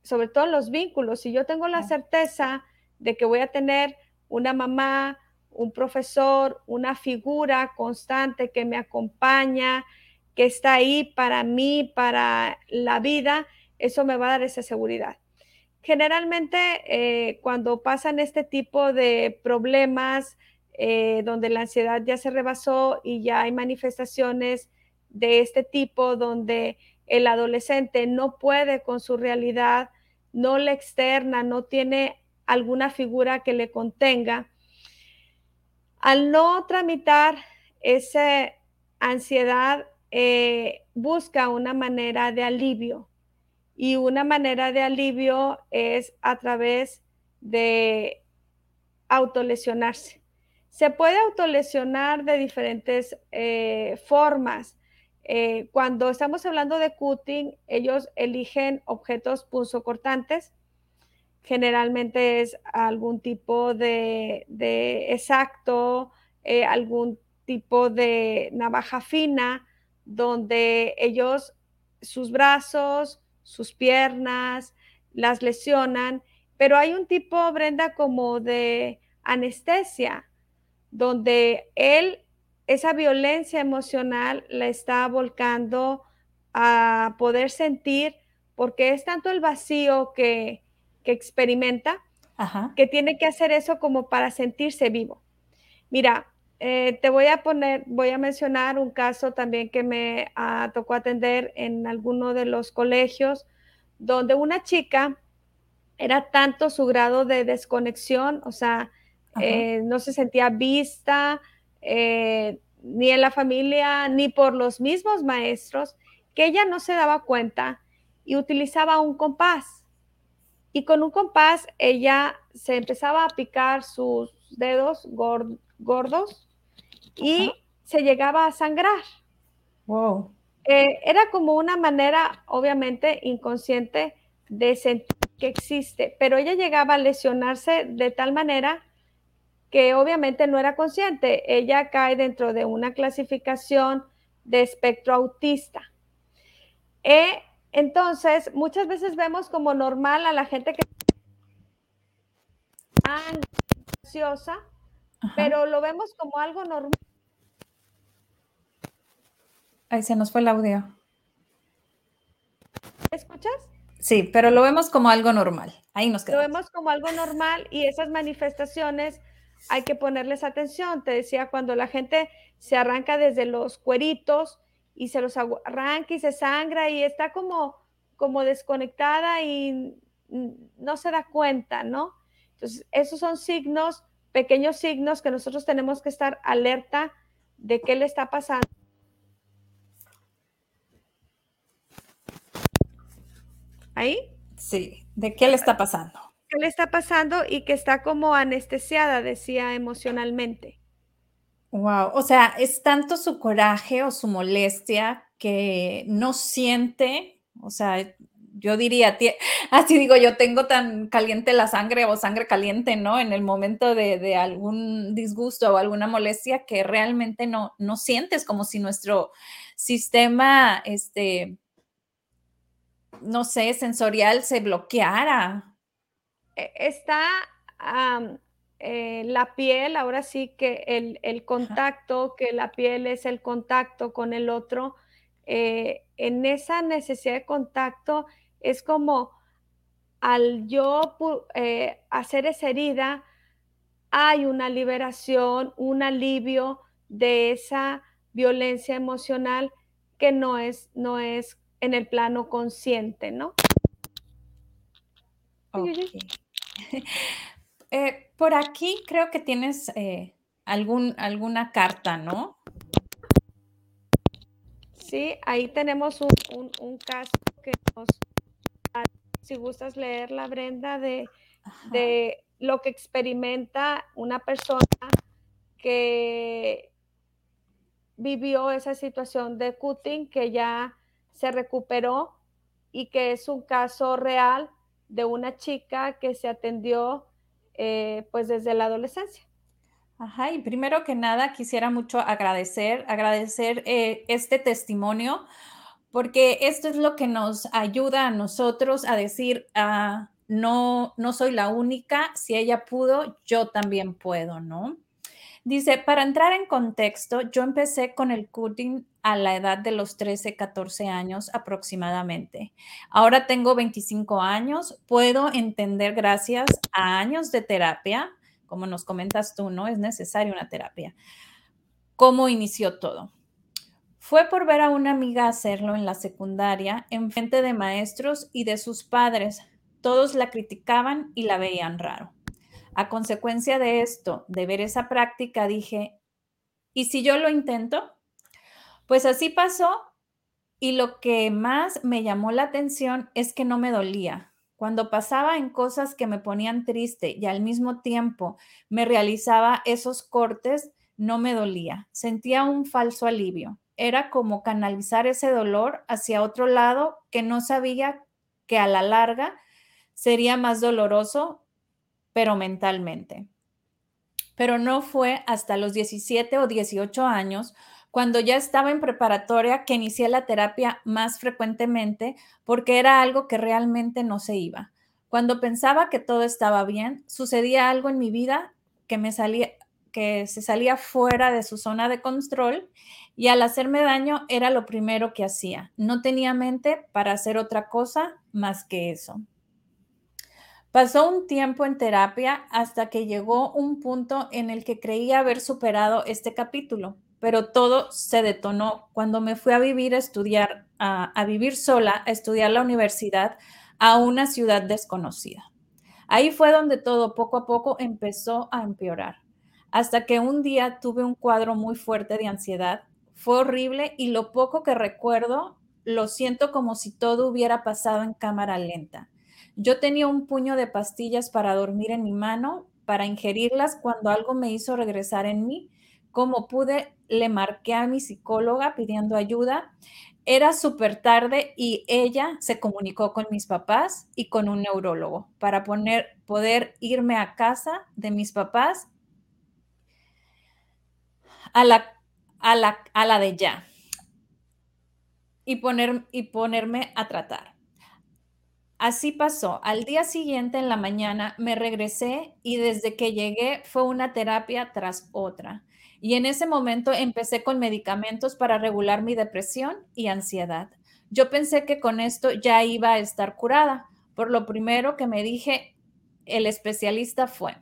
sobre todo los vínculos. Si yo tengo la certeza de que voy a tener una mamá, un profesor, una figura constante que me acompaña, que está ahí para mí, para la vida, eso me va a dar esa seguridad. Generalmente, eh, cuando pasan este tipo de problemas, eh, donde la ansiedad ya se rebasó y ya hay manifestaciones de este tipo, donde el adolescente no puede con su realidad, no le externa, no tiene alguna figura que le contenga, al no tramitar esa ansiedad, eh, busca una manera de alivio. Y una manera de alivio es a través de autolesionarse. Se puede autolesionar de diferentes eh, formas. Eh, cuando estamos hablando de cutting, ellos eligen objetos punzocortantes. Generalmente es algún tipo de, exacto, eh, algún tipo de navaja fina, donde ellos, sus brazos, sus piernas, las lesionan. Pero hay un tipo, Brenda, como de anestesia, donde él esa violencia emocional la está volcando a poder sentir porque es tanto el vacío que, experimenta que tiene que hacer eso como para sentirse vivo. Mira, eh, te voy a poner, voy a mencionar un caso también que me tocó atender en alguno de los colegios, donde una chica era tanto su grado de desconexión, o sea, eh, no se sentía vista eh, ni en la familia ni por los mismos maestros, que ella no se daba cuenta y utilizaba un compás. Y con un compás ella se empezaba a picar sus dedos gordos y se llegaba a sangrar. Wow. Eh, era como una manera, obviamente, inconsciente de sentir que existe, pero ella llegaba a lesionarse de tal manera que obviamente no era consciente. Ella cae dentro de una clasificación de espectro autista. Eh, entonces, muchas veces vemos como normal a la gente que ansiosa, pero lo vemos como algo normal. Ahí se nos fue el audio. ¿Escuchas? Sí, pero lo vemos como algo normal. Ahí nos quedamos. Lo vemos como algo normal y esas manifestaciones hay que ponerles atención. Te decía, cuando la gente se arranca desde los cueritos y se los arranca y se sangra y está como, como desconectada y no se da cuenta, ¿no? Entonces, esos son signos, pequeños signos que nosotros tenemos que estar alerta de qué le está pasando. ¿Ahí? Sí, ¿de qué le está pasando? ¿Qué le está pasando y que está como anestesiada, decía emocionalmente? Wow, o sea, es tanto su coraje o su molestia que no siente, o sea, yo diría, así <laughs> digo, yo tengo tan caliente la sangre o sangre caliente, ¿no? En el momento de, algún disgusto o alguna molestia que realmente no, no sientes, como si nuestro sistema, este, no sé, sensorial se bloqueara. E, está eh, la piel, ahora sí que el, contacto, que la piel es el contacto con el otro, eh, en esa necesidad de contacto es como al yo eh, hacer esa herida, hay una liberación, un alivio de esa violencia emocional que no es, no es en el plano consciente, ¿no? <laughs> Eh, por aquí creo que tienes eh, algún, alguna carta, ¿no? Sí, ahí tenemos un, caso que nos, si gustas leerla, Brenda, de, de lo que experimenta una persona que vivió esa situación de cutting, que ya se recuperó y que es un caso real de una chica que se atendió eh, pues desde la adolescencia. Ajá, y primero que nada quisiera mucho agradecer, agradecer eh, este testimonio, porque esto es lo que nos ayuda a nosotros a decir, ah, no, no soy la única, si ella pudo, yo también puedo, ¿no? Dice, para entrar en contexto, yo empecé con el cutting a la edad de los 13, 14 años aproximadamente. Ahora tengo 25 años, puedo entender gracias a años de terapia, como nos comentas tú, ¿no? Es necesaria una terapia. ¿Cómo inició todo? Fue por ver a una amiga hacerlo en la secundaria, en frente de maestros y de sus padres. Todos la criticaban y la veían raro. A consecuencia de esto, de ver esa práctica, dije, ¿y si yo lo intento? Pues así pasó y lo que más me llamó la atención es que no me dolía. Cuando pasaba en cosas que me ponían triste y al mismo tiempo me realizaba esos cortes, no me dolía. Sentía un falso alivio. Era como canalizar ese dolor hacia otro lado que no sabía que a la larga sería más doloroso, pero mentalmente. Pero no fue hasta los 17 o 18 años cuando ya estaba en preparatoria que inicié la terapia más frecuentemente porque era algo que realmente no se iba. Cuando pensaba que todo estaba bien, sucedía algo en mi vida que me salía que se salía fuera de su zona de control y al hacerme daño era lo primero que hacía. No tenía mente para hacer otra cosa más que eso. Pasó un tiempo en terapia hasta que llegó un punto en el que creía haber superado este capítulo, pero todo se detonó cuando me fui a vivir a estudiar, a, vivir sola, a estudiar la universidad a una ciudad desconocida. Ahí fue donde todo poco a poco empezó a empeorar, hasta que un día tuve un cuadro muy fuerte de ansiedad fue horrible y lo poco que recuerdo lo siento como si todo hubiera pasado en cámara lenta. Yo tenía un puño de pastillas para dormir en mi mano, para ingerirlas cuando algo me hizo regresar en mí. Como pude, le marqué a mi psicóloga pidiendo ayuda. Era súper tarde y ella se comunicó con mis papás y con un neurólogo para poner, poder irme a casa de mis papás a la a la, a la de ya y, poner, y ponerme a tratar. Así pasó. Al día siguiente, en la mañana, me regresé y desde que llegué fue una terapia tras otra. Y en ese momento empecé con medicamentos para regular mi depresión y ansiedad. Yo pensé que con esto ya iba a estar curada. Por lo primero que me dije, el especialista fue,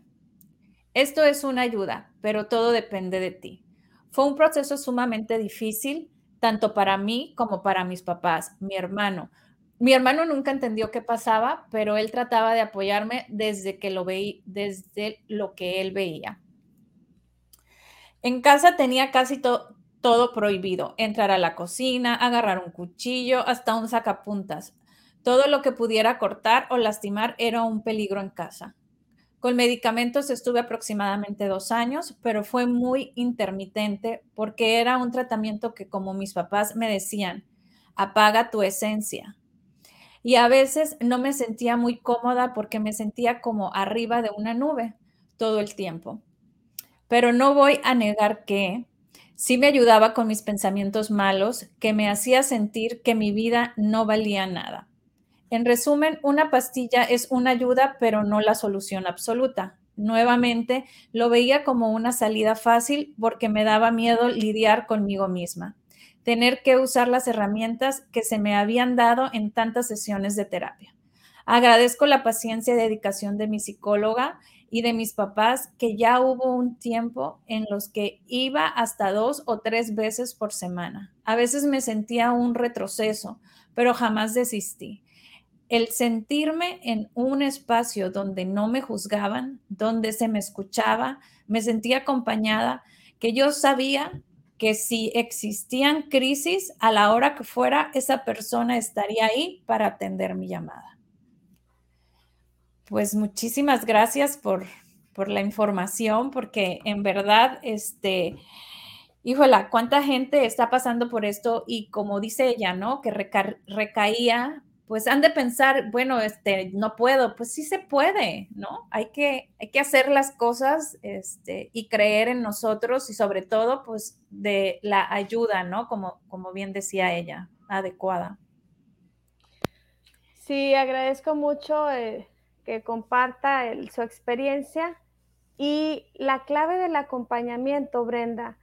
esto es una ayuda, pero todo depende de ti. Fue un proceso sumamente difícil, tanto para mí como para mis papás, mi hermano. Mi hermano nunca entendió qué pasaba, pero él trataba de apoyarme desde que lo veí, desde lo que él veía. En casa tenía casi todo prohibido, entrar a la cocina, agarrar un cuchillo, hasta un sacapuntas. Todo lo que pudiera cortar o lastimar era un peligro en casa. Con medicamentos estuve aproximadamente dos años, pero fue muy intermitente porque era un tratamiento que, como mis papás me decían, apaga tu esencia. Y a veces no me sentía muy cómoda porque me sentía como arriba de una nube todo el tiempo. Pero no voy a negar que sí me ayudaba con mis pensamientos malos, que me hacía sentir que mi vida no valía nada. En resumen, una pastilla es una ayuda, pero no la solución absoluta. Nuevamente, lo veía como una salida fácil porque me daba miedo lidiar conmigo misma, tener que usar las herramientas que se me habían dado en tantas sesiones de terapia. Agradezco la paciencia y dedicación de mi psicóloga y de mis papás, que ya hubo un tiempo en los que iba hasta dos o tres veces por semana. A veces me sentía un retroceso, pero jamás desistí el sentirme en un espacio donde no me juzgaban, donde se me escuchaba, me sentía acompañada, que yo sabía que si existían crisis, a la hora que fuera, esa persona estaría ahí para atender mi llamada. Pues muchísimas gracias por, por la información, porque en verdad, este, híjola, cuánta gente está pasando por esto y como dice ella, ¿no? Que recaía pues han de pensar, bueno, este, no puedo, pues sí se puede, ¿no? Hay que, hay que hacer las cosas este, y creer en nosotros y sobre todo, pues, de la ayuda, ¿no? Como, como bien decía ella, adecuada. Sí, agradezco mucho eh, que comparta su experiencia y la clave del acompañamiento, Brenda,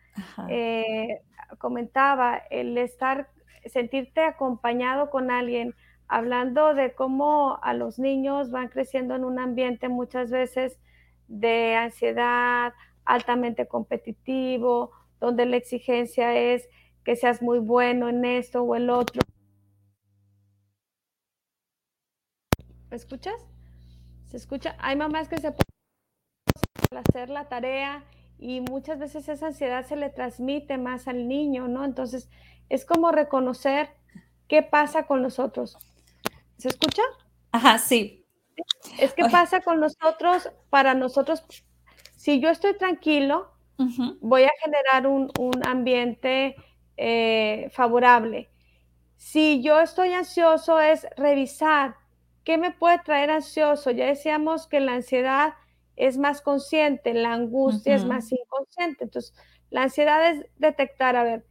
eh, comentaba, el estar, sentirte acompañado con alguien, hablando de cómo a los niños van creciendo en un ambiente muchas veces de ansiedad, altamente competitivo, donde la exigencia es que seas muy bueno en esto o el otro. ¿Me escuchas? ¿Se escucha? Hay mamás que se hacer la tarea y muchas veces esa ansiedad se le transmite más al niño, ¿no? Entonces, es como reconocer qué pasa con los otros. ¿Se escucha? Ajá, sí. Es que pasa con nosotros, para nosotros, si yo estoy tranquilo, voy a generar un, ambiente eh, favorable. Si yo estoy ansioso, es revisar qué me puede traer ansioso. Ya decíamos que la ansiedad es más consciente, la angustia es más inconsciente. Entonces, la ansiedad es detectar, a ver,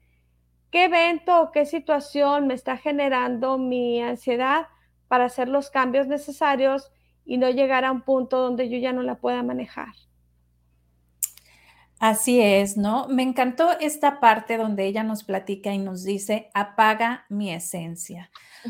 qué evento o qué situación me está generando mi ansiedad para hacer los cambios necesarios y no llegar a un punto donde yo ya no la pueda manejar. Así es, ¿no? Me encantó esta parte donde ella nos platica y nos dice, apaga mi esencia.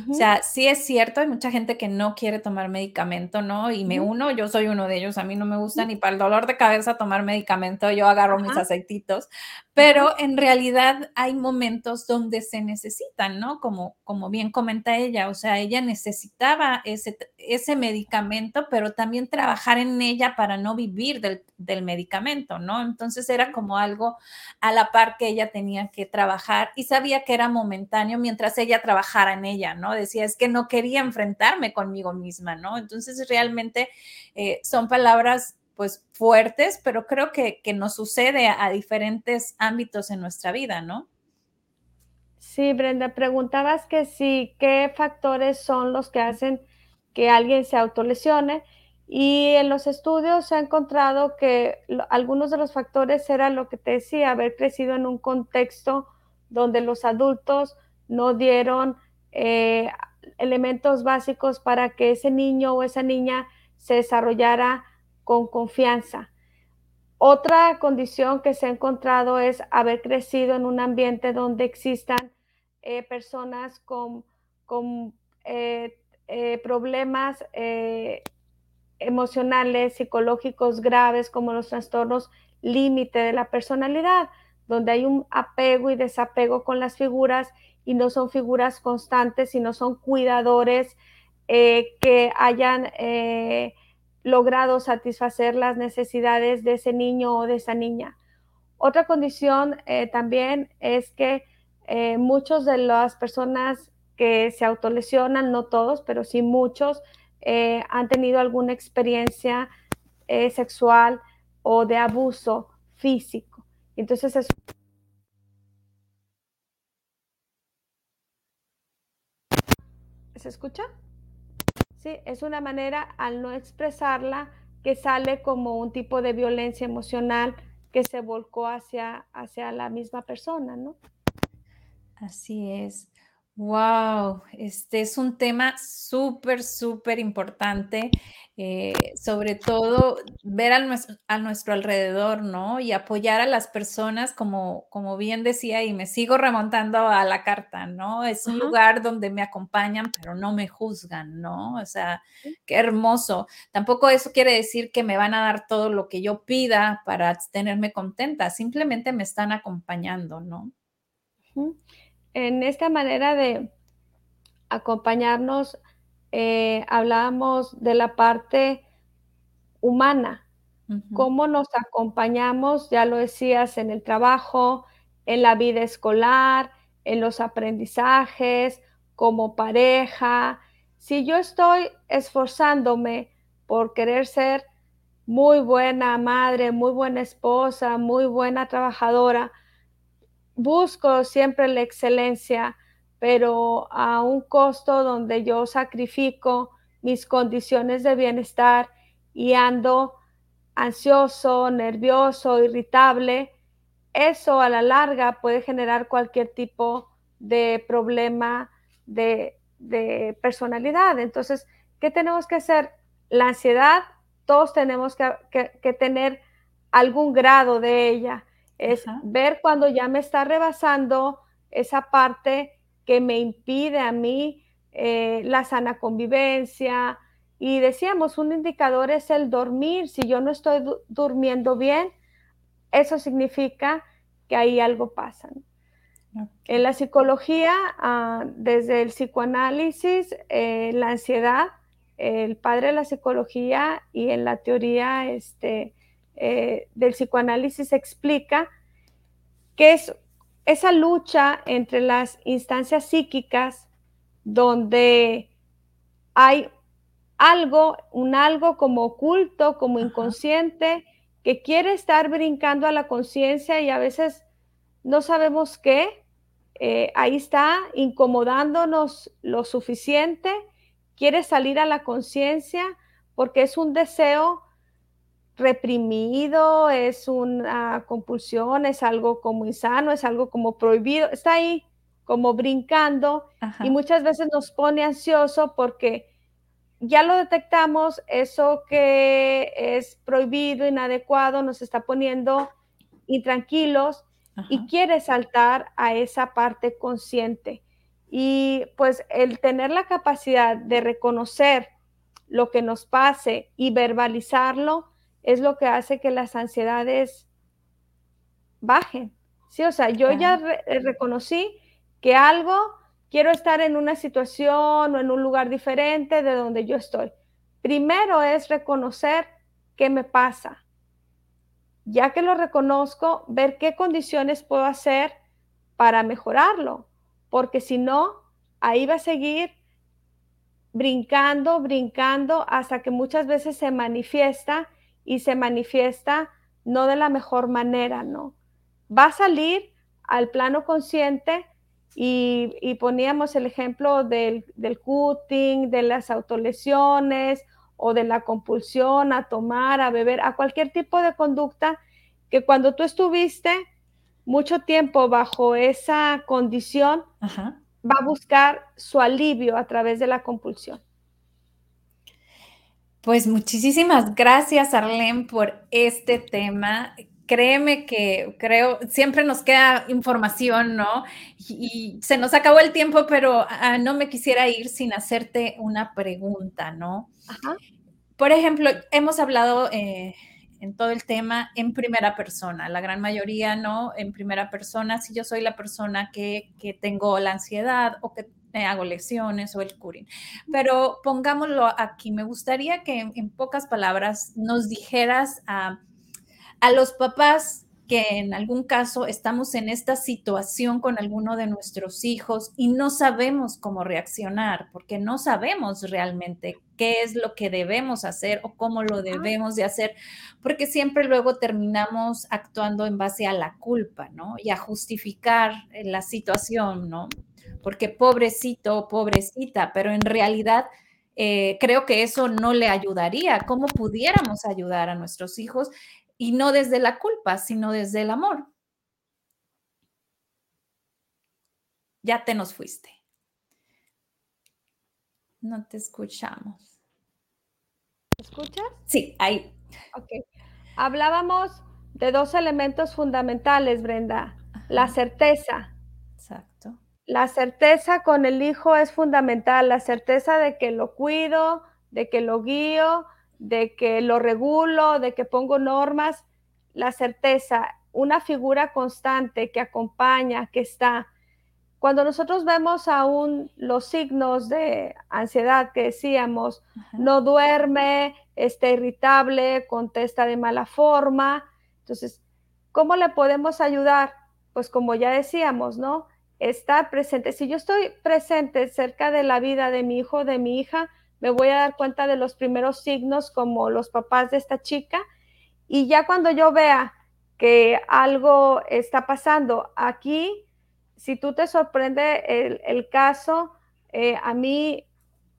O sea, sí es cierto, hay mucha gente que no quiere tomar medicamento, ¿no? Y me uno, yo soy uno de ellos, a mí no me gusta ni para el dolor de cabeza tomar medicamento, yo agarro mis aceititos, pero en realidad hay momentos donde se necesitan, ¿no? Como, como bien comenta ella, o sea, ella necesitaba ese, ese medicamento, pero también trabajar en ella para no vivir del, del medicamento, ¿no? Entonces era como algo a la par que ella tenía que trabajar y sabía que era momentáneo mientras ella trabajara en ella, ¿no? ¿No? Decía, es que no quería enfrentarme conmigo misma, ¿no? Entonces realmente eh, son palabras pues fuertes, pero creo que, que nos sucede a, diferentes ámbitos en nuestra vida, ¿no? Sí, Brenda, preguntabas que sí, qué factores son los que hacen que alguien se autolesione. Y en los estudios se ha encontrado que algunos de los factores era lo que te decía, haber crecido en un contexto donde los adultos no dieron eh, elementos básicos para que ese niño o esa niña se desarrollara con confianza. Otra condición que se ha encontrado es haber crecido en un ambiente donde existan eh, personas con, con eh, problemas emocionales, psicológicos graves, como los trastornos límite de la personalidad, donde hay un apego y desapego con las figuras y no son figuras constantes, sino son cuidadores eh, que hayan eh, logrado satisfacer las necesidades de ese niño o de esa niña. Otra condición eh, también es que muchos de las personas que se autolesionan, no todos, pero sí muchos, han tenido alguna experiencia sexual o de abuso físico. Entonces es ¿Se escucha? Sí, es una manera al no expresarla que sale como un tipo de violencia emocional que se volcó hacia, hacia la misma persona, ¿no? Así es. Wow, este es un tema súper, súper importante, eh, sobre todo ver a nuestro, a nuestro, alrededor, ¿no? Y apoyar a las personas, como, como bien decía, y me sigo remontando a la carta, ¿no? Es un lugar donde me acompañan, pero no me juzgan, ¿no? O sea, qué hermoso. Tampoco eso quiere decir que me van a dar todo lo que yo pida para tenerme contenta, simplemente me están acompañando, ¿no? En esta manera de acompañarnos, eh, hablábamos de la parte humana, cómo nos acompañamos, ya lo decías, en el trabajo, en la vida escolar, en los aprendizajes, como pareja. Si yo estoy esforzándome por querer ser muy buena madre, muy buena esposa, muy buena trabajadora, busco siempre la excelencia, pero a un costo donde yo sacrifico mis condiciones de bienestar y ando ansioso, nervioso, irritable, eso a la larga puede generar cualquier tipo de problema de, personalidad. Entonces, ¿qué tenemos que hacer? La ansiedad, todos tenemos que tener algún grado de ella es ver cuando ya me está rebasando esa parte que me impide a mí eh, la sana convivencia. Y decíamos, un indicador es el dormir. Si yo no estoy durmiendo bien, eso significa que ahí algo pasa. En la psicología, ah, desde el psicoanálisis, eh, la ansiedad, el padre de la psicología y en la teoría este, eh, del psicoanálisis explica que es esa lucha entre las instancias psíquicas donde hay algo, un algo como oculto, como inconsciente, que quiere estar brincando a la conciencia y a veces no sabemos qué. Eh, ahí está incomodándonos lo suficiente, quiere salir a la conciencia porque es un deseo reprimido, es una compulsión, es algo como insano, es algo como prohibido, está ahí como brincando y muchas veces nos pone ansioso porque ya lo detectamos, eso que es prohibido, inadecuado, nos está poniendo intranquilos y quieres saltar a esa parte consciente. Y pues el tener la capacidad de reconocer lo que nos pase y verbalizarlo es lo que hace que las ansiedades bajen. Sí, o sea, yo ya eh, reconocí que algo, quiero estar en una situación o en un lugar diferente de donde yo estoy. Primero es reconocer qué me pasa. Ya que lo reconozco, ver qué condiciones puedo hacer para mejorarlo, porque si no, ahí va a seguir brincando, brincando, hasta que muchas veces se manifiesta y se manifiesta no de la mejor manera, ¿no? Va a salir al plano consciente y, poníamos el ejemplo del, del cutting, de las autolesiones o de la compulsión a tomar, a beber, a cualquier tipo de conducta que cuando tú estuviste mucho tiempo bajo esa condición, va a buscar su alivio a través de la compulsión. Pues muchísimas gracias, Arlene, por este tema. Créeme que creo, siempre nos queda información, ¿no? Y, se nos acabó el tiempo, pero ah, no me quisiera ir sin hacerte una pregunta, ¿no? Por ejemplo, hemos hablado eh, en todo el tema en primera persona, la gran mayoría, ¿no? En primera persona, si yo soy la persona que, que tengo la ansiedad o que me hago lecciones o el curing. Pero pongámoslo aquí, me gustaría que en, pocas palabras nos dijeras a, a los papás que en algún caso estamos en esta situación con alguno de nuestros hijos y no sabemos cómo reaccionar, porque no sabemos realmente qué es lo que debemos hacer o cómo lo debemos de hacer, porque siempre luego terminamos actuando en base a la culpa, ¿no? Y a justificar la situación, ¿no? Porque pobrecito, pobrecita, pero en realidad... Eh, creo que eso no le ayudaría. ¿Cómo pudiéramos ayudar a nuestros hijos y no desde la culpa, sino desde el amor. Ya te nos fuiste. No te escuchamos. ¿Me escuchas? Sí, ahí. Ok. Hablábamos de dos elementos fundamentales, Brenda. La certeza. Exacto. La certeza con el hijo es fundamental, la certeza de que lo cuido, de que lo guío, de que lo regulo, de que pongo normas, la certeza, una figura constante que acompaña, que está. Cuando nosotros vemos aún los signos de ansiedad que decíamos, no duerme, está irritable, contesta de mala forma, entonces, ¿cómo le podemos ayudar? Pues como ya decíamos, ¿no? Estar presente. Si yo estoy presente cerca de la vida de mi hijo, de mi hija, me voy a dar cuenta de los primeros signos como los papás de esta chica y ya cuando yo vea que algo está pasando aquí, si tú te sorprende el, caso, eh, a mí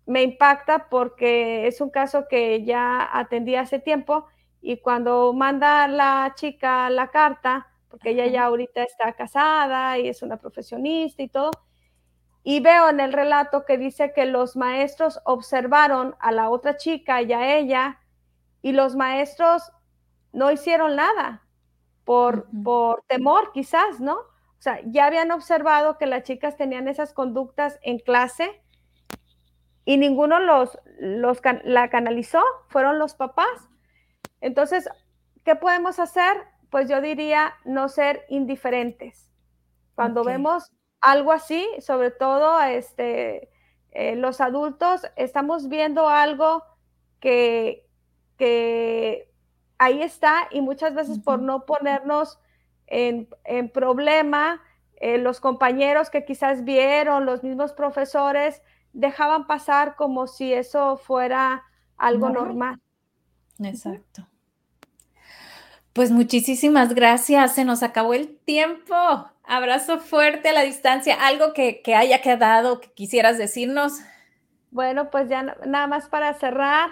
me impacta porque es un caso que ya atendí hace tiempo y cuando manda la chica la carta, porque ella ya ahorita está casada y es una profesionista y todo, y veo en el relato que dice que los maestros observaron a la otra chica y a ella y los maestros no hicieron nada por, por temor quizás, ¿no? O sea, ya habían observado que las chicas tenían esas conductas en clase y ninguno los, los la canalizó, fueron los papás. Entonces, ¿qué podemos hacer? Pues yo diría no ser indiferentes. Cuando vemos algo así, sobre todo este, eh, los adultos, estamos viendo algo que, que ahí está y muchas veces por no ponernos en, problema, eh, los compañeros que quizás vieron, los mismos profesores, dejaban pasar como si eso fuera algo normal. Exacto. Pues muchísimas gracias. Se nos acabó el tiempo. Abrazo fuerte a la distancia. ¿Algo que, haya quedado que quisieras decirnos? Bueno, pues ya nada más para cerrar.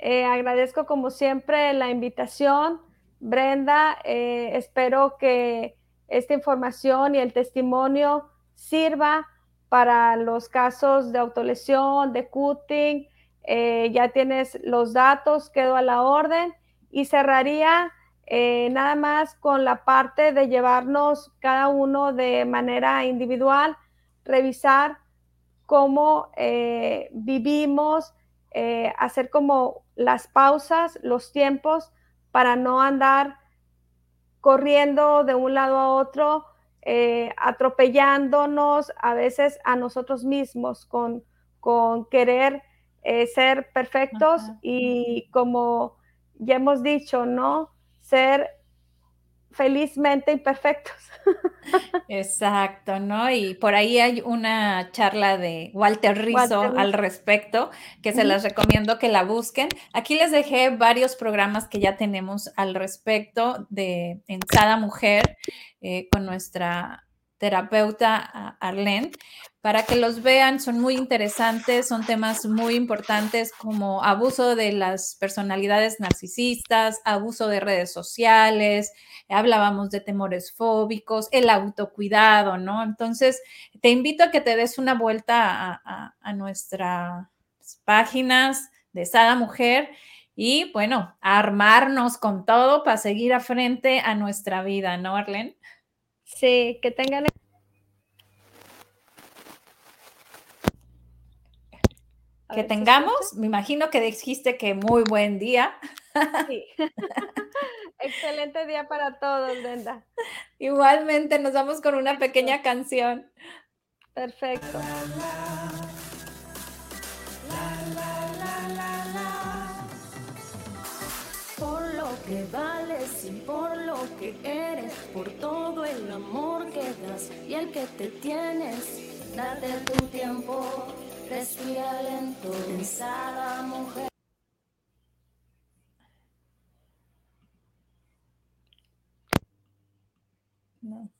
Eh, agradezco como siempre la invitación. Brenda, eh, espero que esta información y el testimonio sirva para los casos de autolesión, de cutting. Eh, ya tienes los datos, quedo a la orden y cerraría eh, nada más con la parte de llevarnos cada uno de manera individual, revisar cómo eh, vivimos, eh, hacer como las pausas, los tiempos, para no andar corriendo de un lado a otro, atropellándonos a veces a nosotros mismos con, con querer ser perfectos y como ya hemos dicho, ¿no? Ser felizmente imperfectos. <laughs> Exacto, ¿no? Y por ahí hay una charla de Walter Rizzo al respecto, que se las recomiendo que la busquen. Aquí les dejé varios programas que ya tenemos al respecto de en cada mujer eh, con nuestra terapeuta Arlene, para que los vean. Son muy interesantes, son temas muy importantes como abuso de las personalidades narcisistas, abuso de redes sociales, hablábamos de temores fóbicos, el autocuidado, ¿no? Entonces, te invito a que te des una vuelta a, nuestras páginas de Sada Mujer y bueno, armarnos con todo para seguir a frente a nuestra vida, ¿no, Arlene? Sí, que tengan... Que tengamos, me imagino que dijiste que muy buen día. Sí. <laughs> Excelente día para todos, Brenda. Igualmente, nos vamos con una pequeña canción. Perfecto. Te vales y por lo que eres, por todo el amor que das y el que te tienes. Date tu tiempo, respira lento, pensada mujer. No.